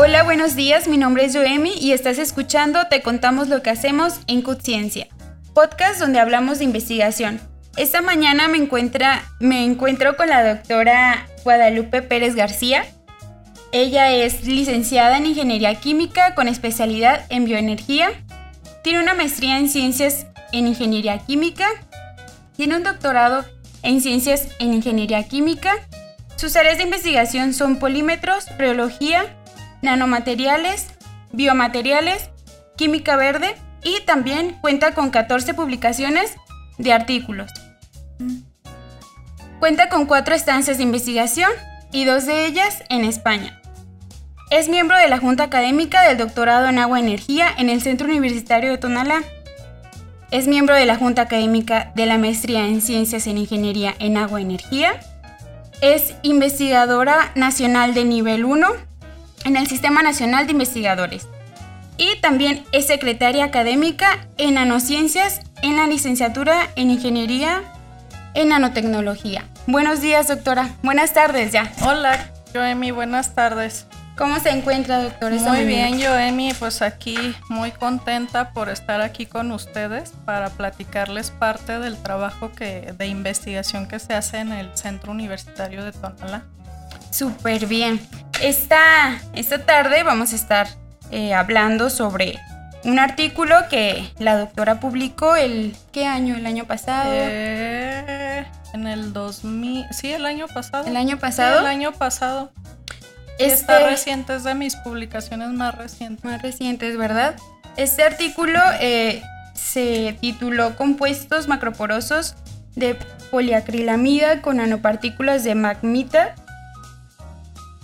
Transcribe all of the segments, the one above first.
Hola, buenos días. Mi nombre es Joemi y estás escuchando Te contamos lo que hacemos en Ciencia, podcast donde hablamos de investigación. Esta mañana me, encuentra, me encuentro con la doctora Guadalupe Pérez García. Ella es licenciada en Ingeniería Química con especialidad en bioenergía. Tiene una maestría en Ciencias en Ingeniería Química. Tiene un doctorado en Ciencias en Ingeniería Química. Sus áreas de investigación son polímetros, reología, nanomateriales, biomateriales, química verde y también cuenta con 14 publicaciones de artículos. Cuenta con cuatro estancias de investigación y dos de ellas en España. Es miembro de la Junta Académica del Doctorado en Agua y Energía en el Centro Universitario de Tonalá. Es miembro de la Junta Académica de la Maestría en Ciencias en Ingeniería en Agua y Energía. Es investigadora nacional de nivel 1 en el Sistema Nacional de Investigadores. Y también es secretaria académica en nanociencias en la licenciatura en Ingeniería en Nanotecnología. Buenos días, doctora. Buenas tardes ya. Hola, Joemi, buenas tardes. ¿Cómo se encuentra, doctora? Muy bien, Joemi, pues aquí muy contenta por estar aquí con ustedes para platicarles parte del trabajo que, de investigación que se hace en el Centro Universitario de Tonalá. Súper bien. Esta, esta tarde vamos a estar eh, hablando sobre un artículo que la doctora publicó el ¿qué año? El año pasado. Eh, en el 2000, sí, el año pasado. El año pasado. el año pasado. Este, Está reciente, es de mis publicaciones más recientes. Más recientes, ¿verdad? Este artículo eh, se tituló Compuestos macroporosos de poliacrilamida con nanopartículas de magmita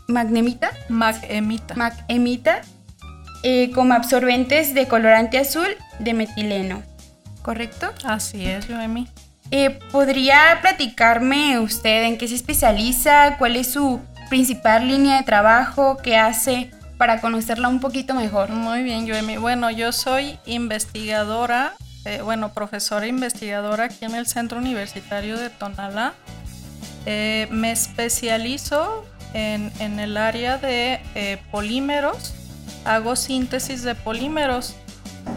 magnemita. Magemita. Magemita. Eh, como absorbentes de colorante azul de metileno. ¿Correcto? Así es, Joemi. Eh, ¿Podría platicarme usted en qué se especializa? ¿Cuál es su principal línea de trabajo? ¿Qué hace para conocerla un poquito mejor? Muy bien, Joemi. Bueno, yo soy investigadora, eh, bueno, profesora investigadora aquí en el Centro Universitario de Tonalá. me especializo en, el área de eh, polímeros, hago síntesis de polímeros.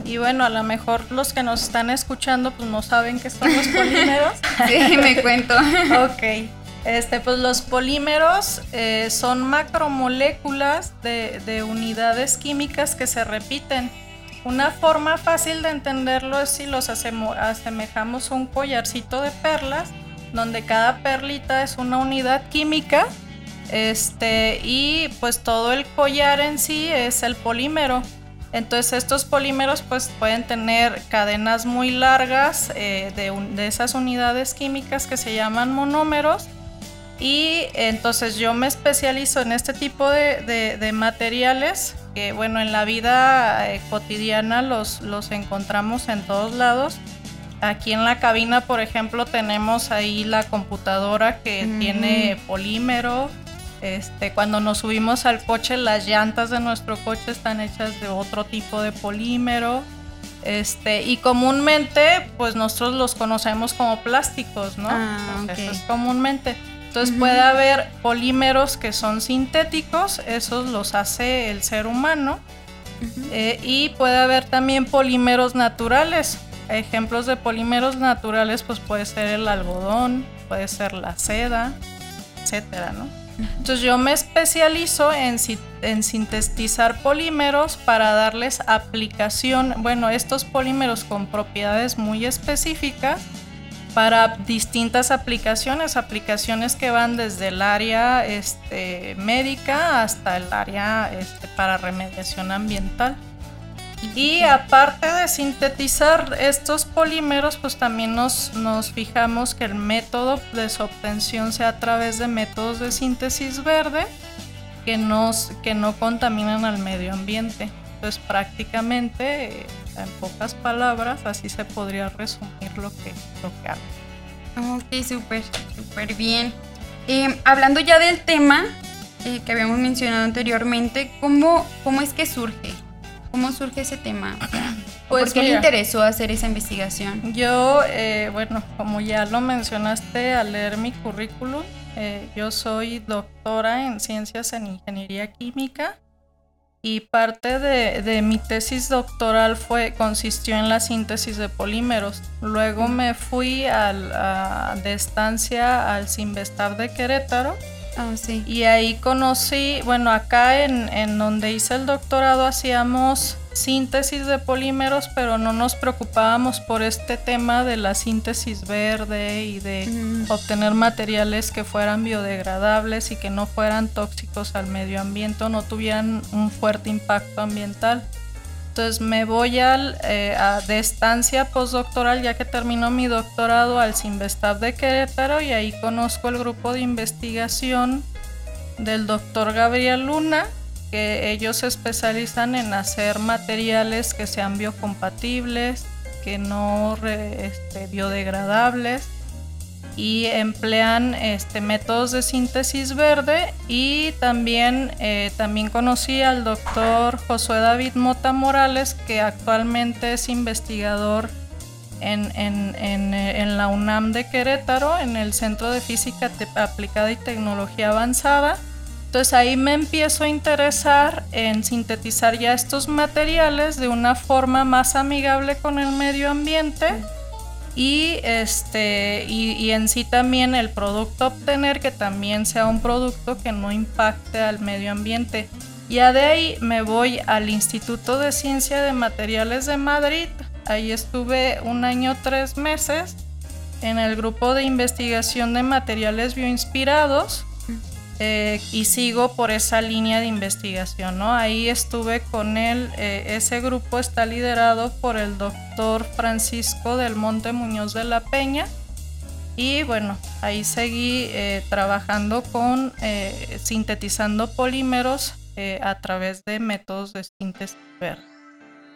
Y bueno, a lo mejor los que nos están escuchando pues no saben qué son los polímeros. sí, me cuento. ok. Este, pues los polímeros eh, son macromoléculas de, de, unidades químicas que se repiten. Una forma fácil de entenderlo es si los asemejamos a un collarcito de perlas, donde cada perlita es una unidad química este, y pues todo el collar en sí es el polímero. Entonces estos polímeros pues pueden tener cadenas muy largas eh, de, esas unidades químicas que se llaman monómeros. Y entonces yo me especializo en este tipo de, materiales que bueno en la vida eh, cotidiana los, los encontramos en todos lados. Aquí en la cabina, por ejemplo, tenemos ahí la computadora que tiene polímero, este, cuando nos subimos al coche, las llantas de nuestro coche están hechas de otro tipo de polímero. Este, y comúnmente, pues nosotros los conocemos como plásticos, ¿no? Ah, Eso es comúnmente. Entonces puede haber polímeros que son sintéticos, esos los hace el ser humano. Eh, y puede haber también polímeros naturales. Ejemplos de polímeros naturales, pues puede ser el algodón, puede ser la seda, etcétera, ¿no? Entonces yo me especializo en, sintetizar polímeros para darles aplicación, bueno, estos polímeros con propiedades muy específicas para distintas aplicaciones, aplicaciones que van desde el área este, médica hasta el área este, para remediación ambiental. Y aparte de sintetizar estos polímeros, pues también nos, nos, fijamos que el método de su obtención sea a través de métodos de síntesis verde que, nos, que no contaminan al medio ambiente. Entonces prácticamente, en pocas palabras, así se podría resumir lo que, lo que hago. Ok, súper, súper bien. Eh, hablando ya del tema eh, que habíamos mencionado anteriormente, ¿cómo, ¿cómo es que surge? ¿Cómo surge ese tema? pues ¿Por qué le interesó hacer esa investigación? Yo, eh, bueno, como ya lo mencionaste al leer mi currículum, eh, yo soy doctora en ciencias en ingeniería química y parte de, mi tesis doctoral fue consistió en la síntesis de polímeros. Luego me fui al, de estancia al Simvestab de Querétaro. Ah, sí. Y ahí conocí, bueno, acá en, en donde hice el doctorado hacíamos síntesis de polímeros, pero no nos preocupábamos por este tema de la síntesis verde y de obtener materiales que fueran biodegradables y que no fueran tóxicos al medio ambiente o no tuvieran un fuerte impacto ambiental. Entonces me voy eh, de estancia postdoctoral, ya que terminó mi doctorado al Simvestab de Querétaro y ahí conozco el grupo de investigación del doctor Gabriel Luna, que ellos se especializan en hacer materiales que sean biocompatibles, que no este, biodegradables y emplean este, métodos de síntesis verde y también, eh, también conocí al doctor Josué David Mota Morales que actualmente es investigador en, en, la UNAM de Querétaro en el Centro de Física Aplicada y Tecnología Avanzada. Entonces ahí me empiezo a interesar en sintetizar ya estos materiales de una forma más amigable con el medio ambiente y este y, en sí también el producto obtener que también sea un producto que no impacte al medio ambiente. Ya de ahí me voy al Instituto de Ciencia de Materiales de Madrid. Ahí estuve un año tres meses en el grupo de investigación de materiales bioinspirados eh, y sigo por esa línea de investigación, ¿no? Ahí estuve con él, eh, ese grupo está liderado por el doctor Francisco del Monte Muñoz de la Peña y bueno, ahí seguí eh, trabajando con sintetizando polímeros a través de métodos de síntesis verde.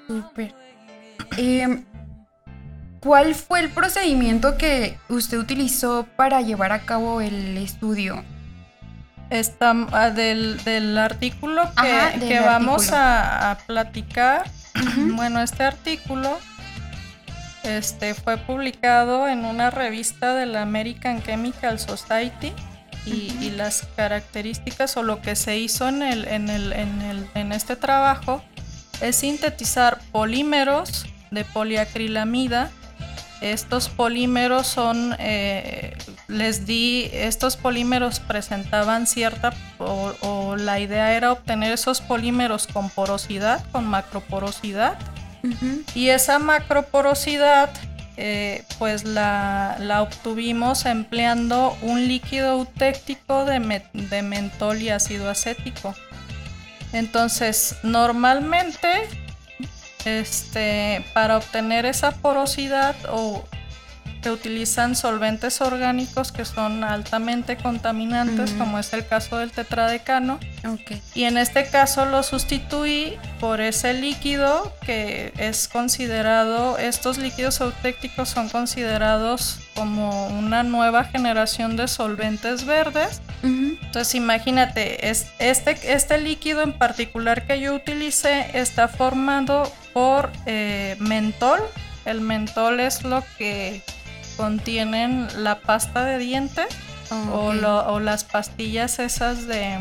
Súper. Em, ¿Cuál fue el procedimiento que usted utilizó para llevar a cabo el estudio? Está, ah, del, artículo que, vamos A, platicar. bueno, este artículo este, fue publicado en una revista de la American Chemical Society y, las características o lo que se hizo en, el, en, el, en, el, en este trabajo es sintetizar polímeros de poliacrilamida estos polímeros son, eh, les di, estos polímeros presentaban cierta, o, la idea era obtener esos polímeros con porosidad, con macroporosidad. Y esa macroporosidad, eh, pues la, obtuvimos empleando un líquido eutéctico de, de mentol y ácido acético. Entonces, normalmente este, para obtener esa porosidad o se utilizan solventes orgánicos que son altamente contaminantes, como es el caso del tetradecano. Y en este caso lo sustituí por ese líquido que es considerado, estos líquidos eutécticos son considerados como una nueva generación de solventes verdes. Entonces imagínate, este, este líquido en particular que yo utilicé está formado por eh, mentol. El mentol es lo que contienen la pasta de dientes o, las pastillas esas de,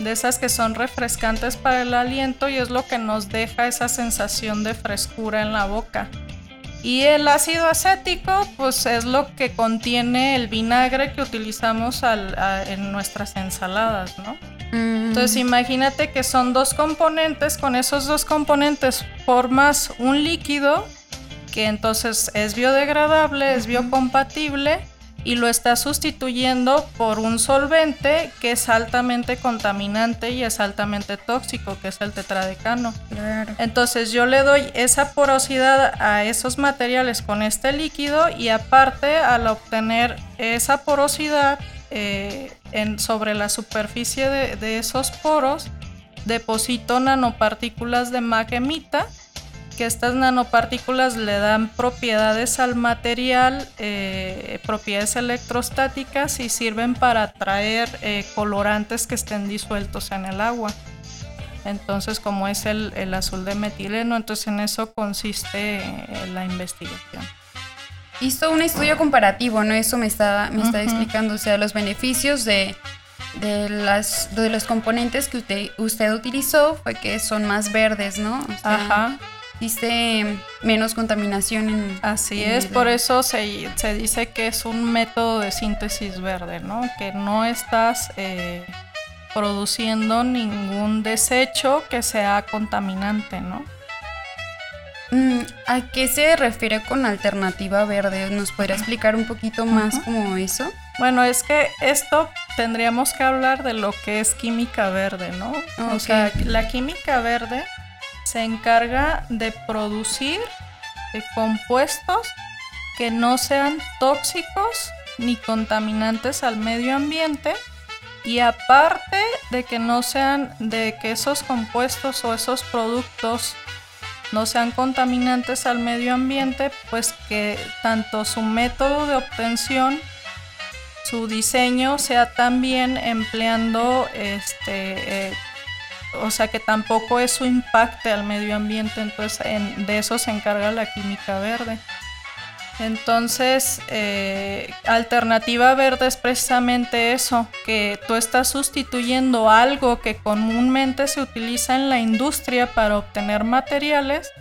de esas que son refrescantes para el aliento y es lo que nos deja esa sensación de frescura en la boca. Y el ácido acético, pues es lo que contiene el vinagre que utilizamos en nuestras ensaladas, ¿no? Mm. Entonces imagínate que son dos componentes, con esos dos componentes formas un líquido que entonces es biodegradable, es biocompatible y lo está sustituyendo por un solvente que es altamente contaminante y es altamente tóxico, que es el tetradecano. Entonces yo le doy esa porosidad a esos materiales con este líquido y aparte al obtener esa porosidad eh, en, sobre la superficie de, esos poros, deposito nanopartículas de maquemita que estas nanopartículas le dan propiedades al material, eh, propiedades electrostáticas y sirven para atraer eh, colorantes que estén disueltos en el agua. Entonces, como es el, azul de metileno, entonces en eso consiste la investigación. Hizo un estudio comparativo, ¿no? Eso me está, me está explicando, o sea, los beneficios de de, las, de los componentes que usted, usted utilizó fue que son más verdes, ¿no? Ajá. Dice menos contaminación en... Así es, por eso se, se, dice que es un método de síntesis verde, ¿no? Que no estás eh, produciendo ningún desecho que sea contaminante, ¿no? Mm, ¿A qué se refiere con alternativa verde? ¿Nos podría explicar un poquito más como eso? Bueno, es que esto tendríamos que hablar de lo que es química verde, ¿no? O sea, la química verde se encarga de producir compuestos que no sean tóxicos ni contaminantes al medio ambiente y aparte de que no sean de que esos compuestos o esos productos no sean contaminantes al medio ambiente, pues que tanto su método de obtención, su diseño sea también empleando este eh, o sea que tampoco eso impacte al medio ambiente, entonces de eso se encarga la química verde. Entonces, eh, alternativa verde es precisamente eso, que tú estás sustituyendo algo que comúnmente se utiliza en la industria para obtener materiales,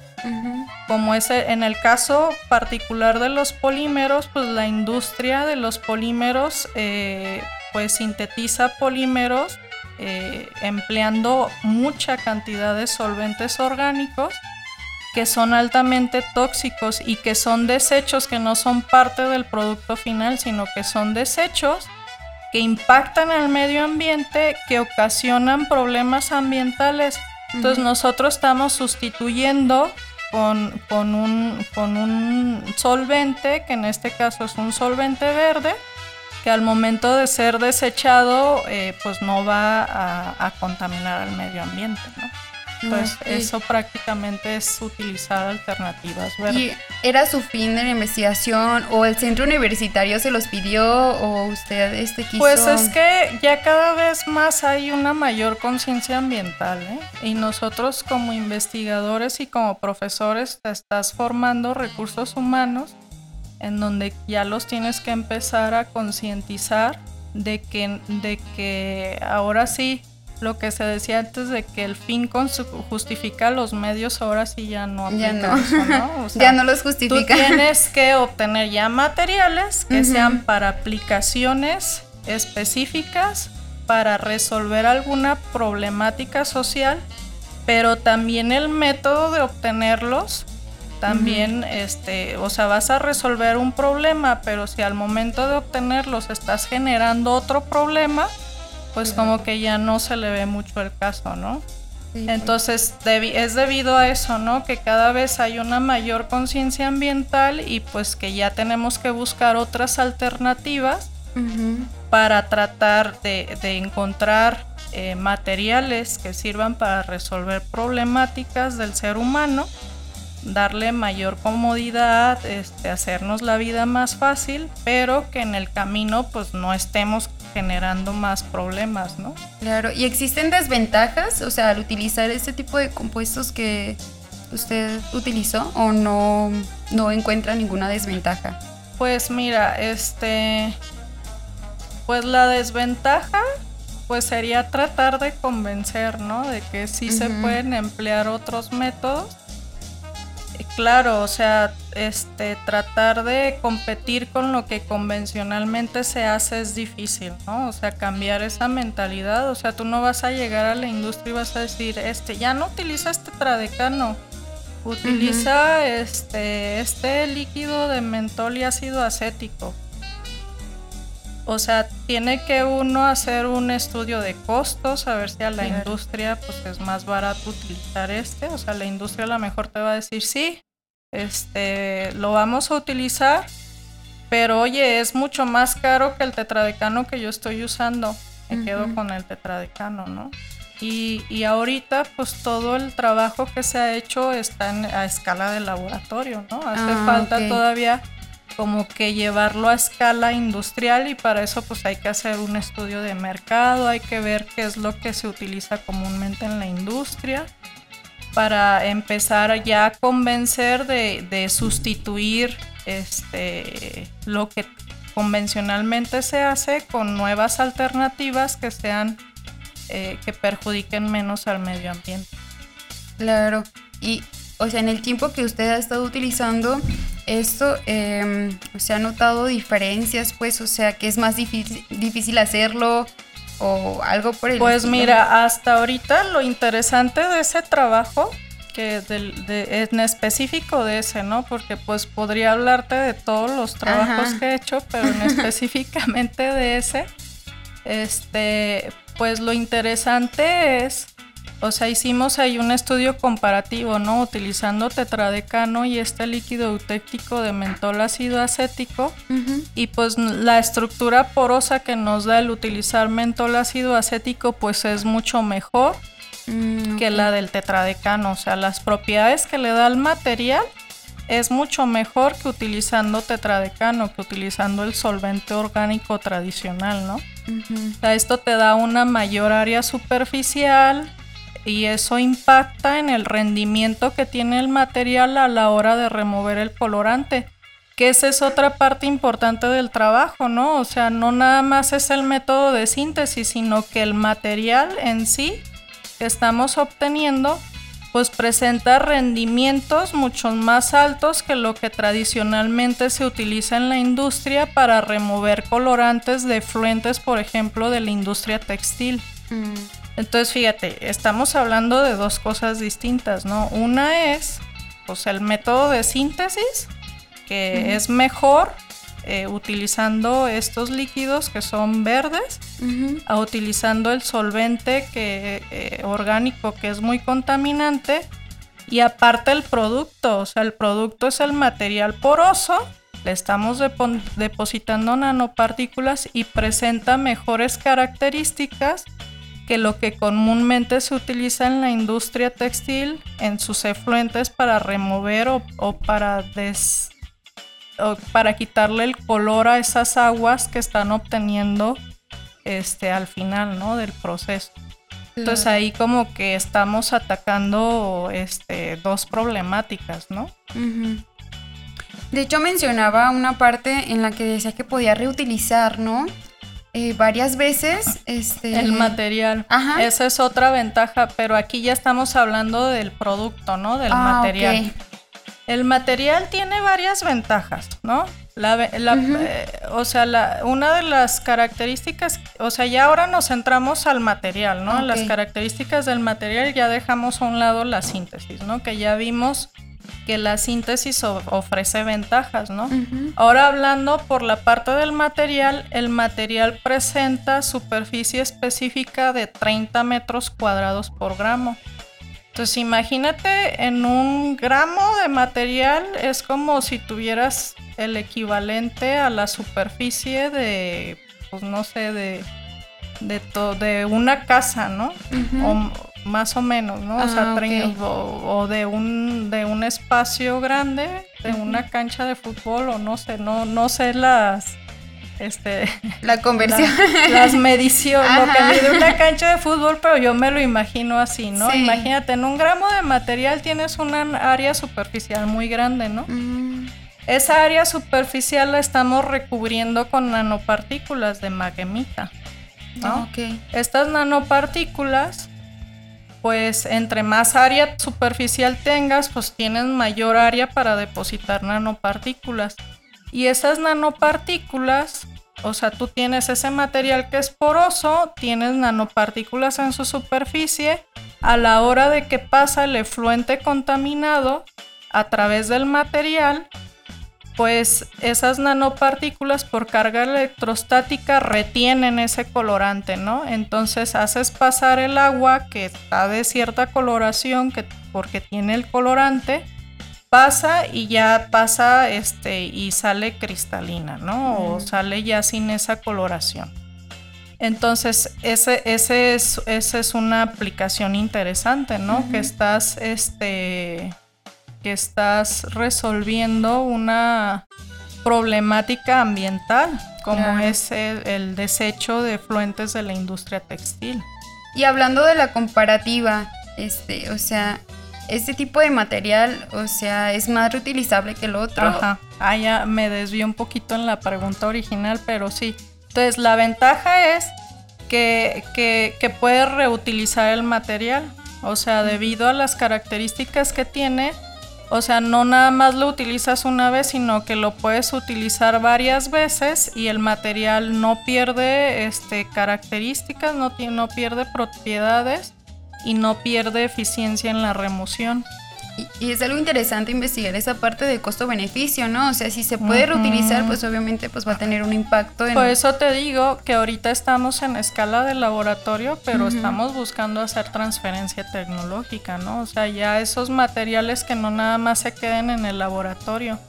como es en el caso particular de los polímeros, pues la industria de los polímeros eh, pues sintetiza polímeros eh, empleando mucha cantidad de solventes orgánicos que son altamente tóxicos y que son desechos que no son parte del producto final, sino que son desechos que impactan al medio ambiente, que ocasionan problemas ambientales. Entonces nosotros estamos sustituyendo con, un, con un solvente, que en este caso es un solvente verde, que al momento de ser desechado, eh, pues no va a, a, contaminar al medio ambiente, ¿no? Pues eso prácticamente es utilizar alternativas ¿verdad? ¿Y era su fin de la investigación o el centro universitario se los pidió o usted este quiso? Pues es que ya cada vez más hay una mayor conciencia ambiental ¿eh? y nosotros como investigadores y como profesores te estás formando recursos humanos en donde ya los tienes que empezar a concientizar de que, de que ahora sí lo que se decía antes de que el fin justifica los medios, ahora sí ya no aplica ya no, eso, ¿no? ya no los justifica. Tú tienes que obtener ya materiales que sean para aplicaciones específicas para resolver alguna problemática social, pero también el método de obtenerlos también, este, o sea, vas a resolver un problema, pero si al momento de obtenerlos estás generando otro problema, pues como que ya no se le ve mucho el caso, ¿no? Entonces es debido a eso, ¿no? Que cada vez hay una mayor conciencia ambiental y pues que ya tenemos que buscar otras alternativas para tratar de, encontrar eh, materiales que sirvan para resolver problemáticas del ser humano, darle mayor comodidad, este, hacernos la vida más fácil, pero que en el camino pues no estemos generando más problemas, ¿no? Claro, ¿y existen desventajas? O sea, al utilizar este tipo de compuestos que usted utilizó o no, no encuentra ninguna desventaja? Pues mira, este, pues la desventaja pues sería tratar de convencer, ¿no? De que sí se pueden emplear otros métodos claro, o sea, este, tratar de competir con lo que convencionalmente se hace es difícil, ¿no? O sea, cambiar esa mentalidad, o sea, tú no vas a llegar a la industria y vas a decir, este, ya no utiliza este tradecano, utiliza este, este líquido de mentol y ácido acético. O sea, tiene que uno hacer un estudio de costos, a ver si a la industria pues es más barato utilizar este. O sea, la industria a lo mejor te va a decir, sí, este, lo vamos a utilizar, pero oye, es mucho más caro que el tetradecano que yo estoy usando. Me quedo con el tetradecano, ¿no? Y, y, ahorita pues todo el trabajo que se ha hecho está a escala de laboratorio, ¿no? Hace ah, falta todavía como que llevarlo a escala industrial y para eso pues hay que hacer un estudio de mercado, hay que ver qué es lo que se utiliza comúnmente en la industria para empezar ya a convencer de, sustituir este, lo que convencionalmente se hace con nuevas alternativas que sean eh, que perjudiquen menos al medio ambiente. Claro, y o sea, en el tiempo que usted ha estado utilizando esto, eh, ¿se ha notado diferencias? Pues, o sea, que es más difícil, difícil hacerlo o algo por el Pues mira, hasta ahorita lo interesante de ese trabajo, que de, en específico de ese, ¿no? Porque pues podría hablarte de todos los trabajos que he hecho, pero en específicamente de ese, este, pues lo interesante es o sea, hicimos ahí un estudio comparativo, ¿no? Utilizando tetradecano y este líquido eutéctico de mentol ácido acético. Y pues la estructura porosa que nos da el utilizar mentol ácido acético, pues es mucho mejor mm, que la del tetradecano. O sea, las propiedades que le da el material es mucho mejor que utilizando tetradecano, que utilizando el solvente orgánico tradicional, ¿no? O sea, esto te da una mayor área superficial, y eso impacta en el rendimiento que tiene el material a la hora de remover el colorante. Que esa es otra parte importante del trabajo, ¿no? O sea, no nada más es el método de síntesis, sino que el material en sí que estamos obteniendo pues presenta rendimientos mucho más altos que lo que tradicionalmente se utiliza en la industria para remover colorantes de fluentes, por ejemplo, de la industria textil. Mm. Entonces, fíjate, estamos hablando de dos cosas distintas, ¿no? Una es, pues, el método de síntesis, que es mejor eh, utilizando estos líquidos que son verdes, a utilizando el solvente que, eh, orgánico que es muy contaminante, y aparte el producto, o sea, el producto es el material poroso, le estamos depositando nanopartículas y presenta mejores características que lo que comúnmente se utiliza en la industria textil en sus efluentes para remover o, para des, para quitarle el color a esas aguas que están obteniendo este al final ¿no? del proceso. Entonces ahí como que estamos atacando este, dos problemáticas, ¿no? De hecho mencionaba una parte en la que decía que podía reutilizar, ¿no? Eh, varias veces. Este... El material. Ajá. Esa es otra ventaja, pero aquí ya estamos hablando del producto, ¿no? Del ah, material. El material tiene varias ventajas, ¿no? La, eh, o sea, la, una de las características, o sea, ya ahora nos centramos al material, ¿no? Las características del material ya dejamos a un lado la síntesis, ¿no? Que ya vimos que la síntesis ofrece ventajas, ¿no? Ahora hablando por la parte del material, el material presenta superficie específica de 30 metros cuadrados por gramo. Entonces imagínate en un gramo de material es como si tuvieras el equivalente a la superficie de, pues no sé, de, de, de una casa, ¿no? Más o menos, ¿no? o sea, ah, o, de un de un espacio grande, de una cancha de fútbol o no sé, no no sé las este la conversión, las mediciones, lo que mide una cancha de fútbol, pero yo me lo imagino así, ¿no? Imagínate, en un gramo de material tienes una área superficial muy grande, ¿no? Mm. Esa área superficial la estamos recubriendo con nanopartículas de magemita. ¿no? Estas nanopartículas pues entre más área superficial tengas, pues tienes mayor área para depositar nanopartículas. Y esas nanopartículas, o sea, tú tienes ese material que es poroso, tienes nanopartículas en su superficie, a la hora de que pasa el efluente contaminado a través del material, pues esas nanopartículas por carga electrostática retienen ese colorante, ¿no? Entonces haces pasar el agua que está de cierta coloración, que porque tiene el colorante, pasa y ya pasa este y sale cristalina, ¿no? O sale ya sin esa coloración. Entonces, ese, ese es, esa es una aplicación interesante, ¿no? Que estás este, que estás resolviendo una problemática ambiental, como es el, desecho de fluentes de la industria textil. Y hablando de la comparativa, este, o sea, este tipo de material, o sea, es más reutilizable que el otro. Ajá. Ah, ya me desvió un poquito en la pregunta original, pero sí. Entonces, la ventaja es que, que, que puedes reutilizar el material. O sea, debido a las características que tiene, o sea, no nada más lo utilizas una vez, sino que lo puedes utilizar varias veces y el material no pierde este, características, no, no pierde propiedades y no pierde eficiencia en la remoción. Y, es algo interesante investigar esa parte de costo-beneficio, ¿no? O sea, si se puede reutilizar, pues obviamente pues va a tener un impacto en... Por eso te digo que ahorita estamos en escala de laboratorio, pero estamos buscando hacer transferencia tecnológica, ¿no? O sea, ya esos materiales que no nada más se queden en el laboratorio.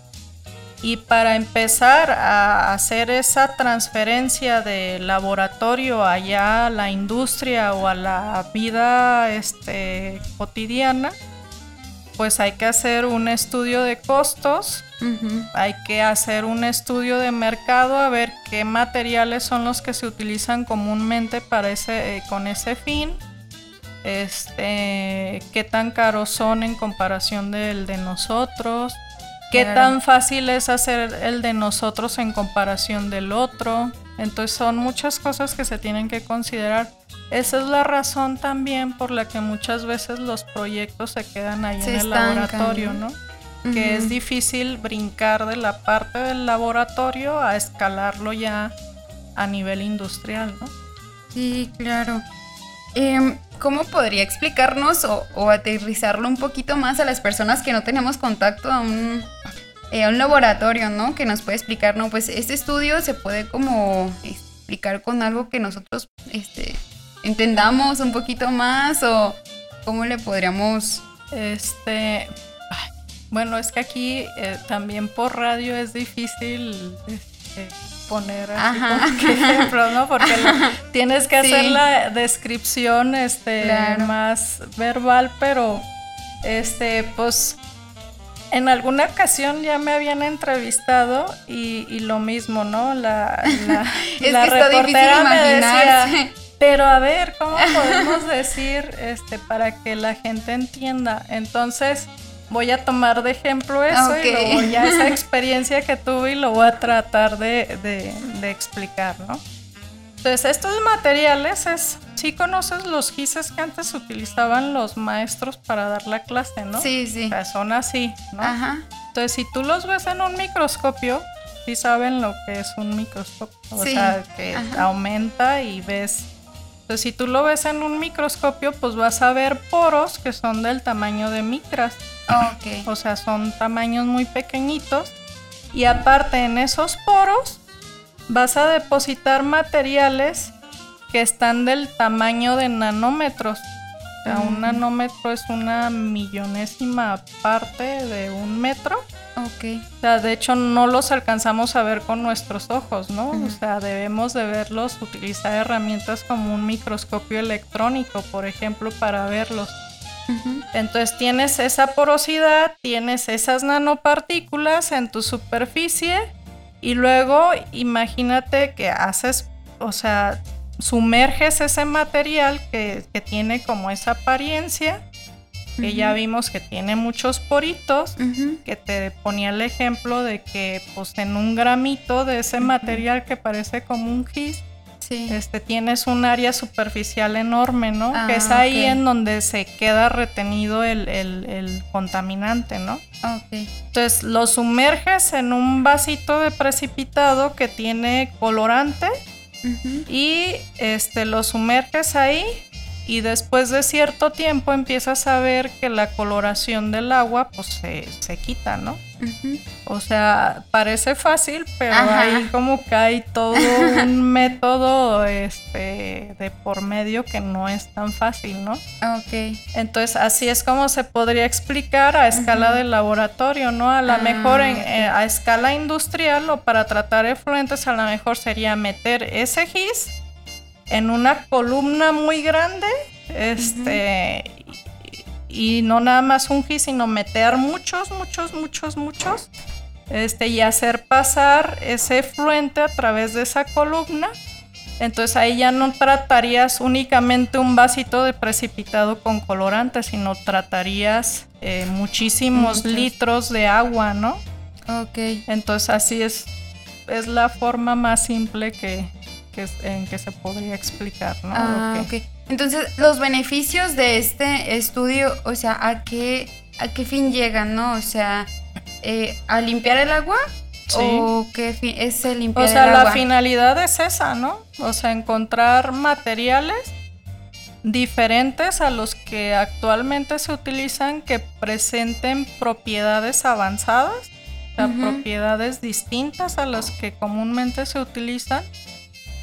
Y para empezar a hacer esa transferencia de laboratorio allá a la industria o a la vida este, cotidiana, pues hay que hacer un estudio de costos, hay que hacer un estudio de mercado a ver qué materiales son los que se utilizan comúnmente para ese, eh, con ese fin, este, qué tan caros son en comparación del de nosotros, qué tan fácil es hacer el de nosotros en comparación del otro. Entonces son muchas cosas que se tienen que considerar esa es la razón también por la que muchas veces los proyectos se quedan ahí en el laboratorio, ¿no? Que es difícil brincar de la parte del laboratorio a escalarlo ya a nivel industrial, ¿no? Sí, claro. Em, ¿Cómo podría explicarnos o, aterrizarlo un poquito más a las personas que no tenemos contacto a un, eh, a un laboratorio, ¿no? Que nos puede explicar, ¿no? Pues este estudio se puede como explicar con algo que nosotros este, entendamos un poquito más o cómo le podríamos... Este, bueno, es que aquí eh, también por radio es difícil este, poner ejemplos, ¿no? Porque tienes que hacer la descripción este, más verbal, pero este, pues en alguna ocasión ya me habían entrevistado y, lo mismo, ¿no? La, la, es que está difícil imaginarse. Pero a ver, ¿cómo podemos decir este para que la gente entienda? Entonces, voy a tomar de ejemplo eso y luego ya esa experiencia que tuve y lo voy a tratar de, explicar, ¿no? Entonces, estos materiales es, sí conoces los gises que antes utilizaban los maestros para dar la clase, ¿no? Sí, sí. O sea, son así, ¿no? Ajá. Entonces, si tú los ves en un microscopio, sí saben lo que es un microscopio. O sea, que aumenta y ves si tú lo ves en un microscopio, pues vas a ver poros que son del tamaño de micras. O sea, son tamaños muy pequeñitos. Y aparte en esos poros vas a depositar materiales que están del tamaño de nanómetros. O sea, un mm. nanómetro es una millonésima parte de un metro. Ok. O sea, de hecho no los alcanzamos a ver con nuestros ojos, ¿no? O sea, debemos de verlos, utilizar herramientas como un microscopio electrónico, por ejemplo, para verlos. Entonces tienes esa porosidad, tienes esas nanopartículas en tu superficie y luego imagínate que haces, o sea, sumerges ese material que, que tiene como esa apariencia que ya vimos que tiene muchos poritos, que te ponía el ejemplo de que pues en un gramito de ese material que parece como un gis, este, tienes un área superficial enorme, ¿no? que es ah, ahí en donde se queda retenido el, contaminante, ¿no? Entonces lo sumerges en un vasito de precipitado que tiene colorante y este, lo sumerges ahí y después de cierto tiempo empiezas a ver que la coloración del agua pues se, quita, ¿no? O sea, parece fácil, pero ahí como que hay todo un método este, de por medio que no es tan fácil, ¿no? Ok. Entonces así es como se podría explicar a escala de laboratorio, ¿no? A lo ah, mejor eh, a escala industrial o para tratar efluentes a lo mejor sería meter ese gis en una columna muy grande, este, y, no nada más un gis, sino meter muchos, muchos, muchos, muchos, este, y hacer pasar ese fluente a través de esa columna Entonces ahí ya no tratarías únicamente un vasito de precipitado con colorante, sino tratarías eh, muchísimos litros de agua, ¿no? Ok. Entonces así es, es la forma más simple que, en que se podría explicar, ¿no? Ah, ok. Entonces los beneficios de este estudio, o sea, ¿a qué, a qué fin llegan, no? O sea, eh, ¿a limpiar el agua? ¿O qué es el limpiar O sea, la finalidad es esa, ¿no? O sea, encontrar materiales diferentes a los que actualmente se utilizan que presenten propiedades avanzadas, o sea, propiedades distintas a las que comúnmente se utilizan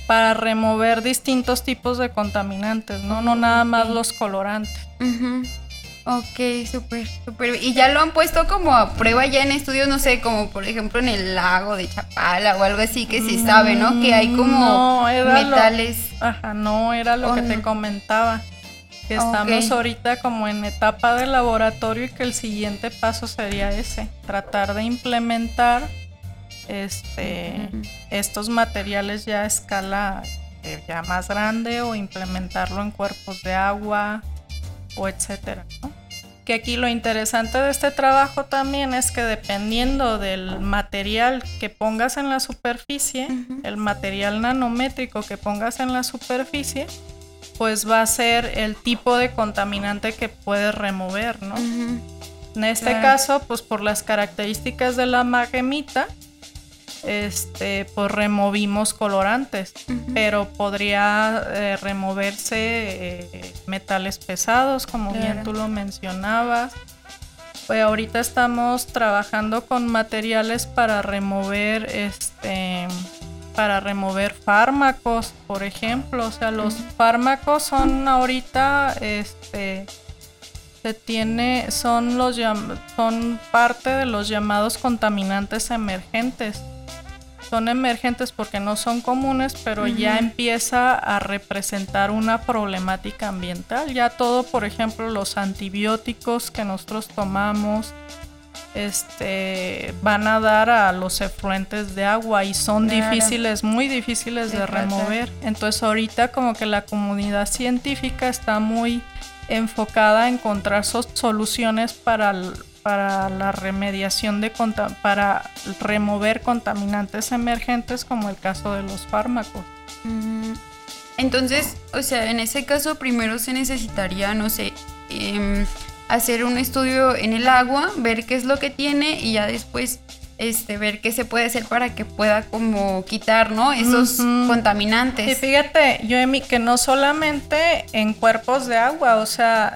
para remover distintos tipos de contaminantes, ¿no? No nada más los colorantes. Ok, súper, súper. Y ya lo han puesto como a prueba ya en estudios, no sé, como por ejemplo en el lago de Chapala o algo así que sí sabe, ¿no? Que hay como metales. ajá, no, era lo que te comentaba. Que estamos ahorita como en etapa de laboratorio y que el siguiente paso sería ese, tratar de implementar este, estos materiales ya a escala eh, ya más grande o implementarlo en cuerpos de agua o etcétera, ¿no? que aquí lo interesante de este trabajo también es que dependiendo del material que pongas en la superficie, el material nanométrico que pongas en la superficie, pues va a ser el tipo de contaminante que puedes remover, ¿no? En este caso, pues por las características de la magemita, este, pues removimos colorantes, pero podría eh, removerse eh, metales pesados, como bien tú lo mencionabas. Pues ahorita estamos trabajando con materiales para remover este para remover fármacos, por ejemplo, o sea, los fármacos son ahorita este se tiene son los son parte de los llamados contaminantes emergentes son emergentes porque no son comunes, pero ya empieza a representar una problemática ambiental. Ya todo, por ejemplo, los antibióticos que nosotros tomamos, este, van a dar a los efluentes de agua y son difíciles, muy difíciles de remover. Entonces ahorita como que la comunidad científica está muy enfocada a encontrar soluciones para para la remediación de para remover contaminantes emergentes como el caso de los fármacos. Entonces, o sea, en ese caso primero se necesitaría, no sé, em, hacer un estudio en el agua, ver qué es lo que tiene y ya después este, ver qué se puede hacer para que pueda como quitar, ¿no? Esos contaminantes. Y fíjate, Yoemi, que no solamente en cuerpos de agua, o sea,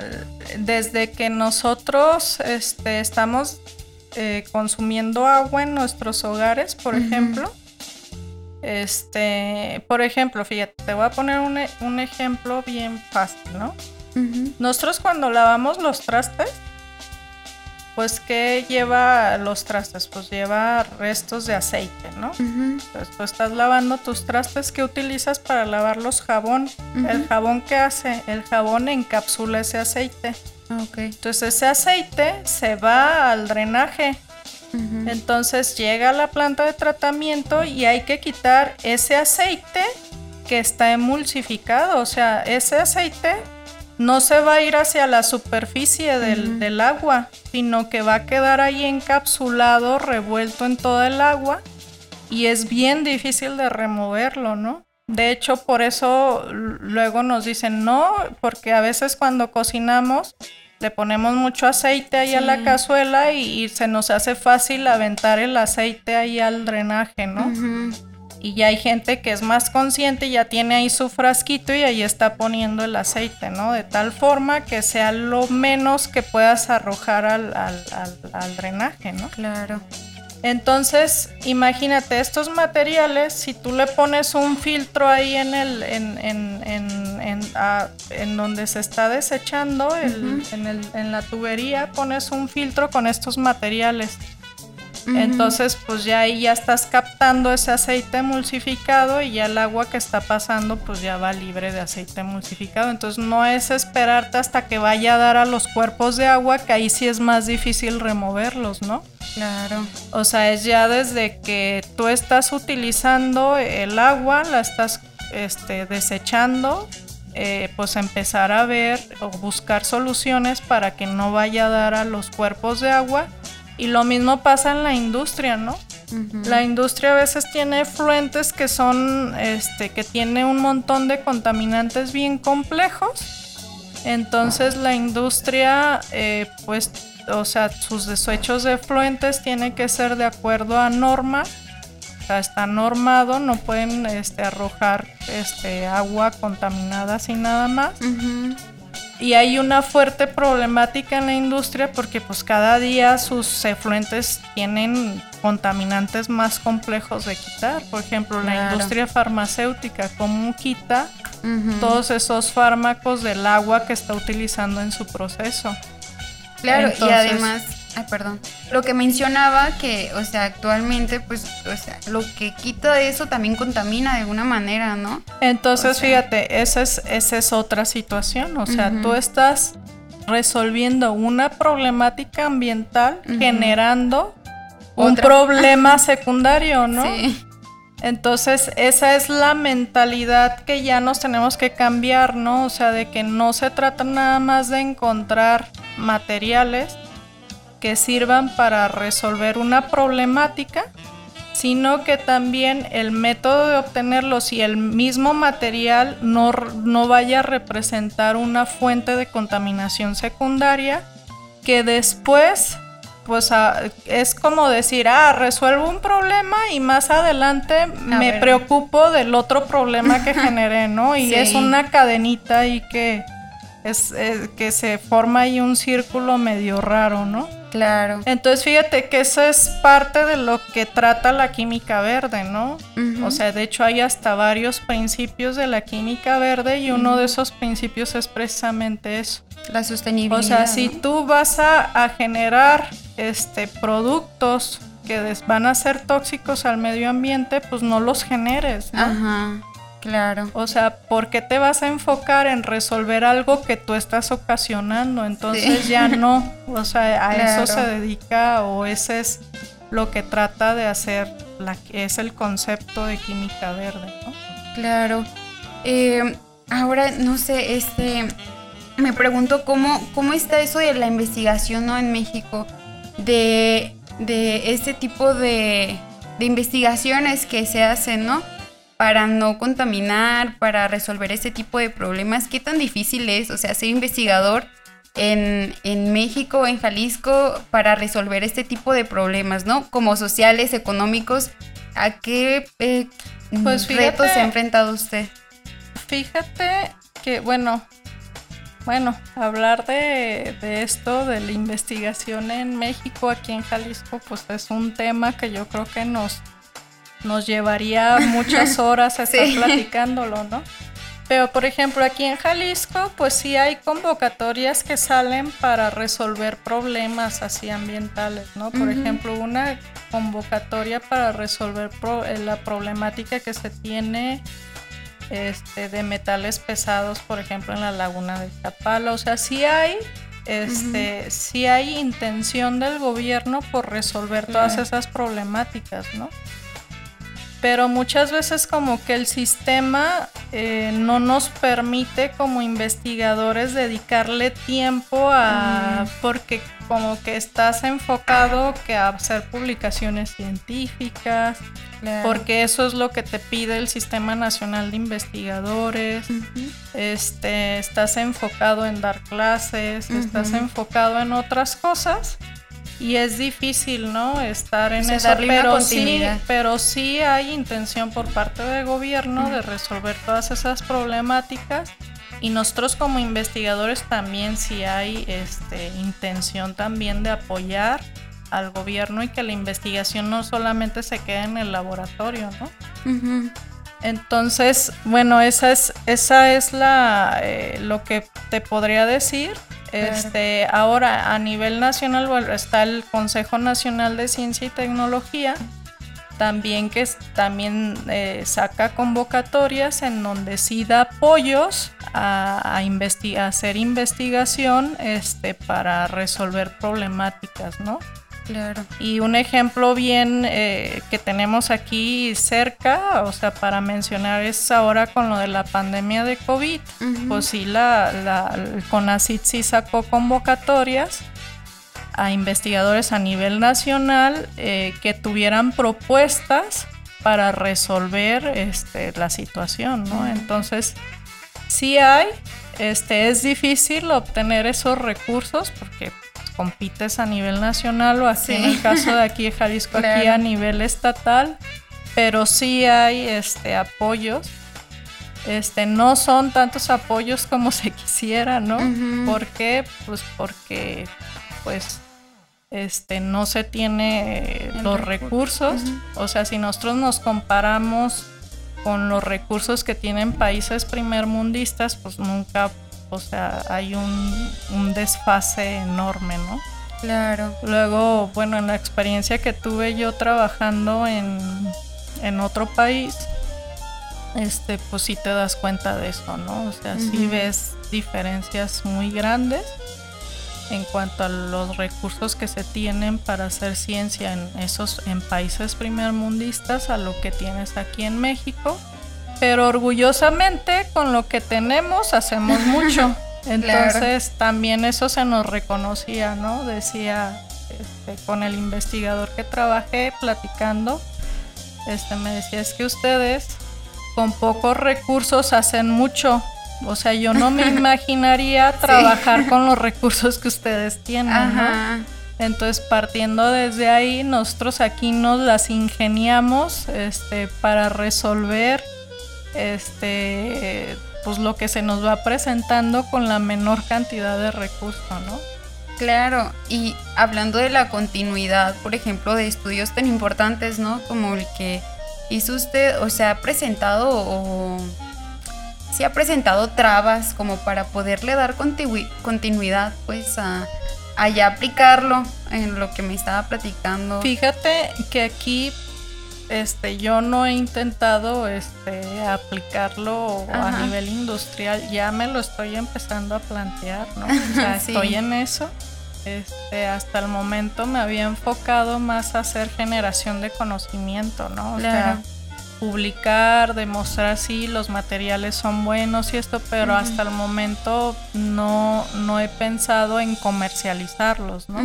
desde que nosotros este, estamos eh, consumiendo agua en nuestros hogares, por ejemplo, este, por ejemplo, fíjate, te voy a poner un, un ejemplo bien fácil, ¿no? Nosotros cuando lavamos los trastes, pues ¿qué lleva los trastes? Pues lleva restos de aceite, ¿no? Entonces tú estás lavando tus trastes que utilizas para lavarlos jabón. ¿El jabón qué hace? El jabón encapsula ese aceite. Okay. Entonces ese aceite se va al drenaje. Entonces llega a la planta de tratamiento y hay que quitar ese aceite que está emulsificado. O sea, ese aceite no se va a ir hacia la superficie del, agua, sino que va a quedar ahí encapsulado, revuelto en todo el agua y es bien difícil de removerlo, ¿no? De hecho, por eso luego nos dicen no, porque a veces cuando cocinamos le ponemos mucho aceite ahí a la cazuela y, se nos hace fácil aventar el aceite ahí al drenaje, ¿no? Y ya hay gente que es más consciente y ya tiene ahí su frasquito y ahí está poniendo el aceite, ¿no? De tal forma que sea lo menos que puedas arrojar al, drenaje, ¿no? Claro. Entonces, imagínate estos materiales, si tú le pones un filtro ahí en el, en, en, en, en, donde se está desechando, en la tubería, pones un filtro con estos materiales entonces, pues ya ahí ya estás captando ese aceite emulsificado y ya el agua que está pasando, pues ya va libre de aceite emulsificado. Entonces, no es esperarte hasta que vaya a dar a los cuerpos de agua, que ahí sí es más difícil removerlos, ¿no? Claro. O sea, es ya desde que tú estás utilizando el agua, la estás este, desechando, eh, pues empezar a ver o buscar soluciones para que no vaya a dar a los cuerpos de agua. Y lo mismo pasa en la industria, ¿no? La industria a veces tiene efluentes que son, este, que tiene un montón de contaminantes bien complejos. Entonces la industria, eh, pues, o sea, sus desechos de efluentes tienen que ser de acuerdo a norma está normado, no pueden este, arrojar este, agua contaminada sin nada más. Y hay una fuerte problemática en la industria porque pues cada día sus efluentes tienen contaminantes más complejos de quitar. Por ejemplo, la industria farmacéutica, ¿cómo quita todos esos fármacos del agua que está utilizando en su proceso? Claro, y además Ay, perdón. Lo que mencionaba que, o sea, actualmente, pues, o sea, lo que quita eso también contamina de alguna manera, ¿no? Entonces, fíjate, esa es, esa es otra situación. O sea, tú estás resolviendo una problemática ambiental generando un problema secundario, ¿no? Sí. Entonces, esa es la mentalidad que ya nos tenemos que cambiar, ¿no? O sea, de que no se trata nada más de encontrar materiales, que sirvan para resolver una problemática, sino que también el método de obtenerlos y el mismo material no, no vaya a representar una fuente de contaminación secundaria que después pues es como decir, ah, resuelvo un problema y más adelante me preocupo del otro problema que generé, ¿no? Y es una cadenita ahí que es, eh, que se forma ahí un círculo medio raro, ¿no? Claro. Entonces fíjate que eso es parte de lo que trata la química verde, ¿no? O sea, de hecho hay hasta varios principios de la química verde y uno de esos principios es precisamente eso. La sostenibilidad. O sea, si tú vas a, generar este productos que van a ser tóxicos al medio ambiente, pues no los generes, ¿no? Ajá. Claro. O sea, ¿por qué te vas a enfocar en resolver algo que tú estás ocasionando? Entonces ya no. O sea, a eso se dedica o ese es lo que trata de hacer, la, es el concepto de química verde, ¿no? Claro. Eh, ahora, no sé, este, me pregunto cómo, cómo está eso de la investigación ¿no? en México, de, de este tipo de, de investigaciones que se hacen, ¿no? Para no contaminar, para resolver ese tipo de problemas? ¿Qué tan difícil es, o sea, ser investigador en, en México, en Jalisco, para resolver este tipo de problemas, ¿no? Como sociales, económicos, ¿a qué eh, pues retos se ha enfrentado usted? Fíjate que, bueno, bueno, hablar de, de, esto, de la investigación en México, aquí en Jalisco, pues es un tema que yo creo que nos nos llevaría muchas horas a estar platicándolo, ¿no? Pero por ejemplo aquí en Jalisco pues sí hay convocatorias que salen para resolver problemas así ambientales, ¿no? Por ejemplo una convocatoria para resolver eh, la problemática que se tiene este, de metales pesados, por ejemplo en la laguna de Chapala, o sea sí hay este, sí hay intención del gobierno por resolver todas esas problemáticas, ¿no? Pero muchas veces como que el sistema eh, no nos permite como investigadores dedicarle tiempo a porque como que estás enfocado que a hacer publicaciones científicas porque eso es lo que te pide el sistema nacional de investigadores. Este estás enfocado en dar clases estás enfocado en otras cosas y es difícil, ¿no? Estar en esa pero sí, pero sí hay intención por parte del gobierno de resolver todas esas problemáticas y nosotros como investigadores también sí hay este, intención también de apoyar al gobierno y que la investigación no solamente se quede en el laboratorio, ¿no? Entonces, bueno, esa es, esa es la, eh, lo que te podría decir. Este, ahora a nivel nacional está el Consejo Nacional de Ciencia y Tecnología, también que también eh, saca convocatorias en donde sí da apoyos a, hacer investigación este, para resolver problemáticas, ¿no? Claro. Y un ejemplo bien eh, que tenemos aquí cerca, o sea, para mencionar es ahora con lo de la pandemia de COVID, pues sí, la, la, CONACYT sí sacó convocatorias a investigadores a nivel nacional eh, que tuvieran propuestas para resolver este, la situación, ¿no? Entonces, sí hay, este, es difícil obtener esos recursos porque compites a nivel nacional o así en el caso de aquí de Jalisco, aquí a nivel estatal, pero sí hay este, apoyos. Este, no son tantos apoyos como se quisiera, ¿no? ¿Por qué? Pues porque pues este, no se tiene los recursos. O sea, si nosotros nos comparamos con los recursos que tienen países primermundistas, pues nunca, o sea, hay un, un desfase enorme, ¿no? Claro. Luego, bueno, en la experiencia que tuve yo trabajando en, en otro país, este, pues sí te das cuenta de eso, ¿no? O sea, sí ves diferencias muy grandes en cuanto a los recursos que se tienen para hacer ciencia en esos en países primermundistas a lo que tienes aquí en México. Pero orgullosamente con lo que tenemos hacemos mucho. Entonces también eso se nos reconocía, ¿no? Decía este, con el investigador que trabajé platicando, este me decía es que ustedes con pocos recursos hacen mucho o sea, yo no me imaginaría trabajar con los recursos que ustedes tienen, ¿no? Entonces, partiendo desde ahí, nosotros aquí nos las ingeniamos este, para resolver este, pues lo que se nos va presentando con la menor cantidad de recursos, ¿no? Claro, y hablando de la continuidad, por ejemplo, de estudios tan importantes, ¿no? Como el que hizo usted, o sea, ha presentado o sí ha presentado trabas como para poderle dar continuidad pues a, ya aplicarlo en lo que me estaba platicando. Fíjate que aquí este yo no he intentado este aplicarlo a nivel industrial, ya me lo estoy empezando a plantear, ¿no? O sea, estoy en eso. Este, hasta el momento me había enfocado más a hacer generación de conocimiento, ¿no? O sea, publicar, demostrar si los materiales son buenos y esto, pero hasta el momento no, no he pensado en comercializarlos, ¿no?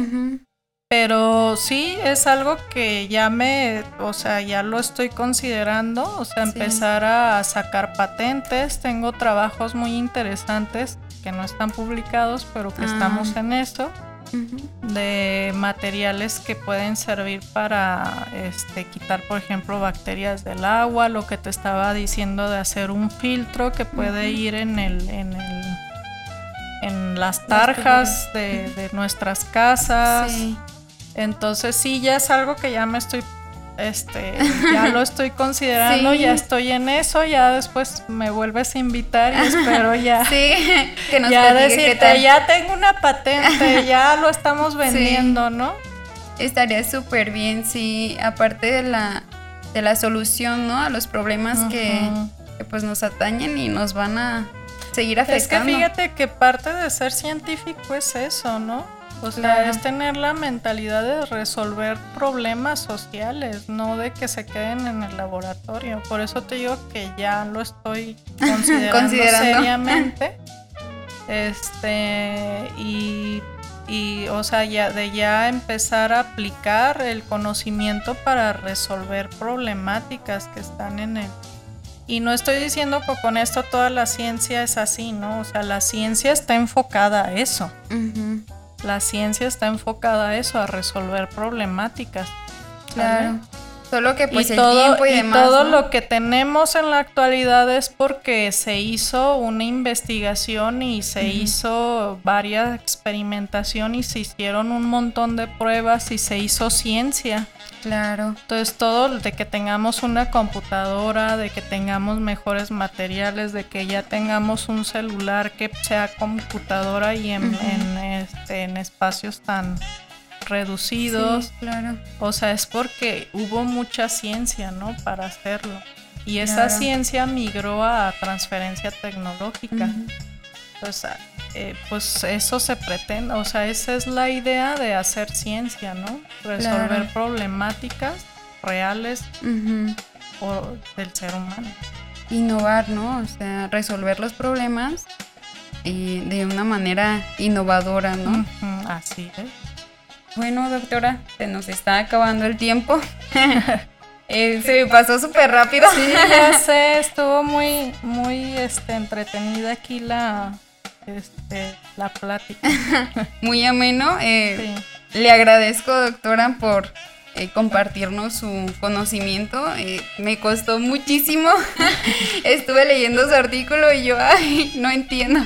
Pero sí es algo que ya me, o sea, ya lo estoy considerando, o sea, empezar a sacar patentes. Tengo trabajos muy interesantes que no están publicados, pero que estamos ah. en eso de materiales que pueden servir para este, quitar, por ejemplo, bacterias del agua, lo que te estaba diciendo de hacer un filtro que puede ir en el, en el en las tarjas de, de, nuestras casas. Entonces sí, ya es algo que ya me estoy este, ya lo estoy considerando, ya estoy en eso, ya después me vuelves a invitar y espero ya, sí, que nos ya decirte, ya tengo una patente, ya lo estamos vendiendo, ¿no? Estaría súper bien, sí, aparte de la, de la solución, ¿no? A los problemas que, que, pues nos atañen y nos van a seguir afectando. Es que fíjate que parte de ser científico es eso, ¿no? O sea, es tener la mentalidad de resolver problemas sociales, no de que se queden en el laboratorio. Por eso te digo que ya lo estoy considerando, seriamente. Este, y, y, o sea, ya de ya empezar a aplicar el conocimiento para resolver problemáticas que están en el y no estoy diciendo que con esto toda la ciencia es así, ¿no? O sea, la ciencia está enfocada a eso. La ciencia está enfocada a eso, a resolver problemáticas. Claro. Solo que pues y el todo, tiempo y, demás, todo lo que tenemos en la actualidad es porque se hizo una investigación y se hizo varias experimentación y se hicieron un montón de pruebas y se hizo ciencia. Claro. Entonces todo de que tengamos una computadora, de que tengamos mejores materiales, de que ya tengamos un celular que sea computadora y en, este, en espacios tan reducidos. claro. O sea, es porque hubo mucha ciencia, ¿no? Para hacerlo. Y esa ciencia migró a transferencia tecnológica. Entonces, eh, pues eso se pretende, o sea, esa es la idea de hacer ciencia, ¿no? Resolver problemáticas reales o del ser humano. Innovar, ¿no? O sea, resolver los problemas y de una manera innovadora, ¿no? Así es. Bueno, doctora, se nos está acabando el tiempo. Eh, se me pasó súper rápido. Sí, ya sé, estuvo muy, muy este, entretenida aquí la, este, la plática. muy ameno. Eh, le agradezco, doctora, por eh, compartirnos su conocimiento. me costó muchísimo. Estuve leyendo su artículo y yo, ay, no entiendo.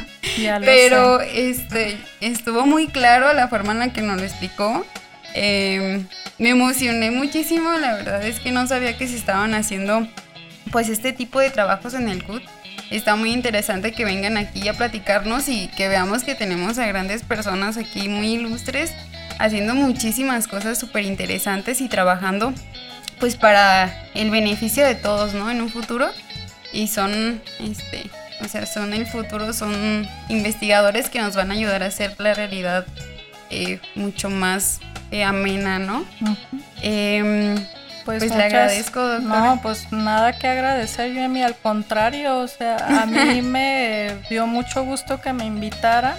Pero este estuvo muy claro la forma en la que nos lo explicó. Em, me emocioné muchísimo, la verdad es que no sabía que se estaban haciendo pues este tipo de trabajos en el CUT. Está muy interesante que vengan aquí a platicarnos y que veamos que tenemos a grandes personas aquí muy ilustres haciendo muchísimas cosas súper interesantes y trabajando pues para el beneficio de todos, ¿no? En un futuro. Y son, este, o sea, son el futuro, son investigadores que nos van a ayudar a hacer la realidad eh, mucho más eh, amena, ¿no? Pues, pues le agradezco, doctora. No, pues nada que agradecer, mí, al contrario, o sea, a mí me dio mucho gusto que me invitaran.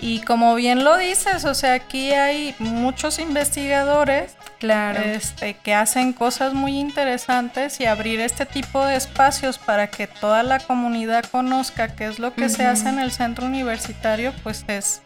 Y como bien lo dices, o sea, aquí hay muchos investigadores claro. este, que hacen cosas muy interesantes y abrir este tipo de espacios para que toda la comunidad conozca qué es lo que se hace en el centro universitario, pues es,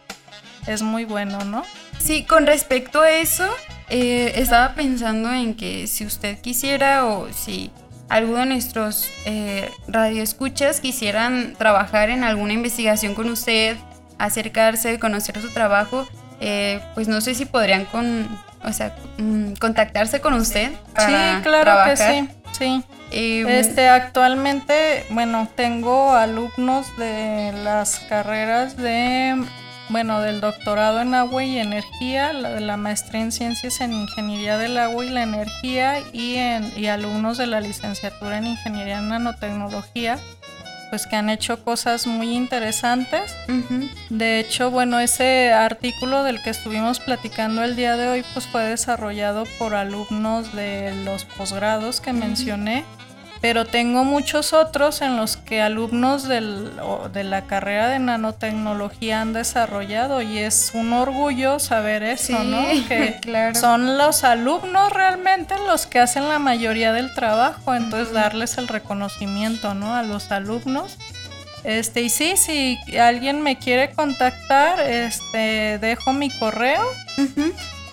es muy bueno, ¿no? Sí, con respecto a eso, eh, estaba pensando en que si usted quisiera o si alguno de nuestros eh, radioescuchas quisieran trabajar en alguna investigación con usted, acercarse, conocer su trabajo, eh, pues no sé si podrían con, o sea, mm, contactarse con usted. sí, claro que sí. Sí. Em, este, actualmente, bueno, tengo alumnos de las carreras de bueno, del doctorado en agua y energía, la, de la maestría en ciencias en ingeniería del agua y la energía y, en, y alumnos de la licenciatura en ingeniería en nanotecnología, pues que han hecho cosas muy interesantes. De hecho, bueno, ese artículo del que estuvimos platicando el día de hoy, pues fue desarrollado por alumnos de los posgrados que mencioné pero tengo muchos otros en los que alumnos del, de la carrera de nanotecnología han desarrollado y es un orgullo saber eso, ¿no? Que son los alumnos realmente los que hacen la mayoría del trabajo, entonces darles el reconocimiento, ¿no? A los alumnos. Este, y sí, si alguien me quiere contactar, este, dejo mi correo.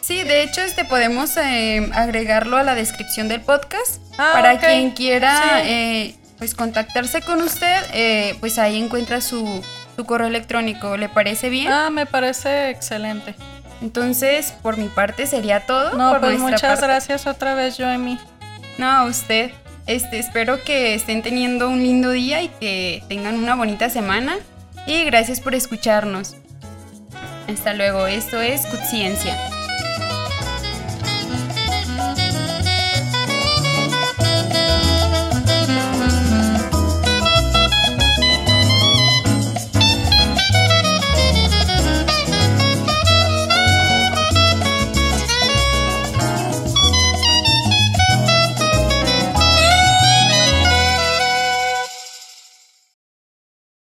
Sí, de hecho, este podemos eh, agregarlo a la descripción del podcast ah, para quien quiera eh, pues contactarse con usted, eh, pues ahí encuentra su, correo electrónico. ¿Le parece bien? Ah, me parece excelente. Entonces, por mi parte sería todo. No, pues muchas gracias otra vez, Joemi. No, a usted. Este, espero que estén teniendo un lindo día y que tengan una bonita semana. Y gracias por escucharnos. Hasta luego, esto es Ciencia.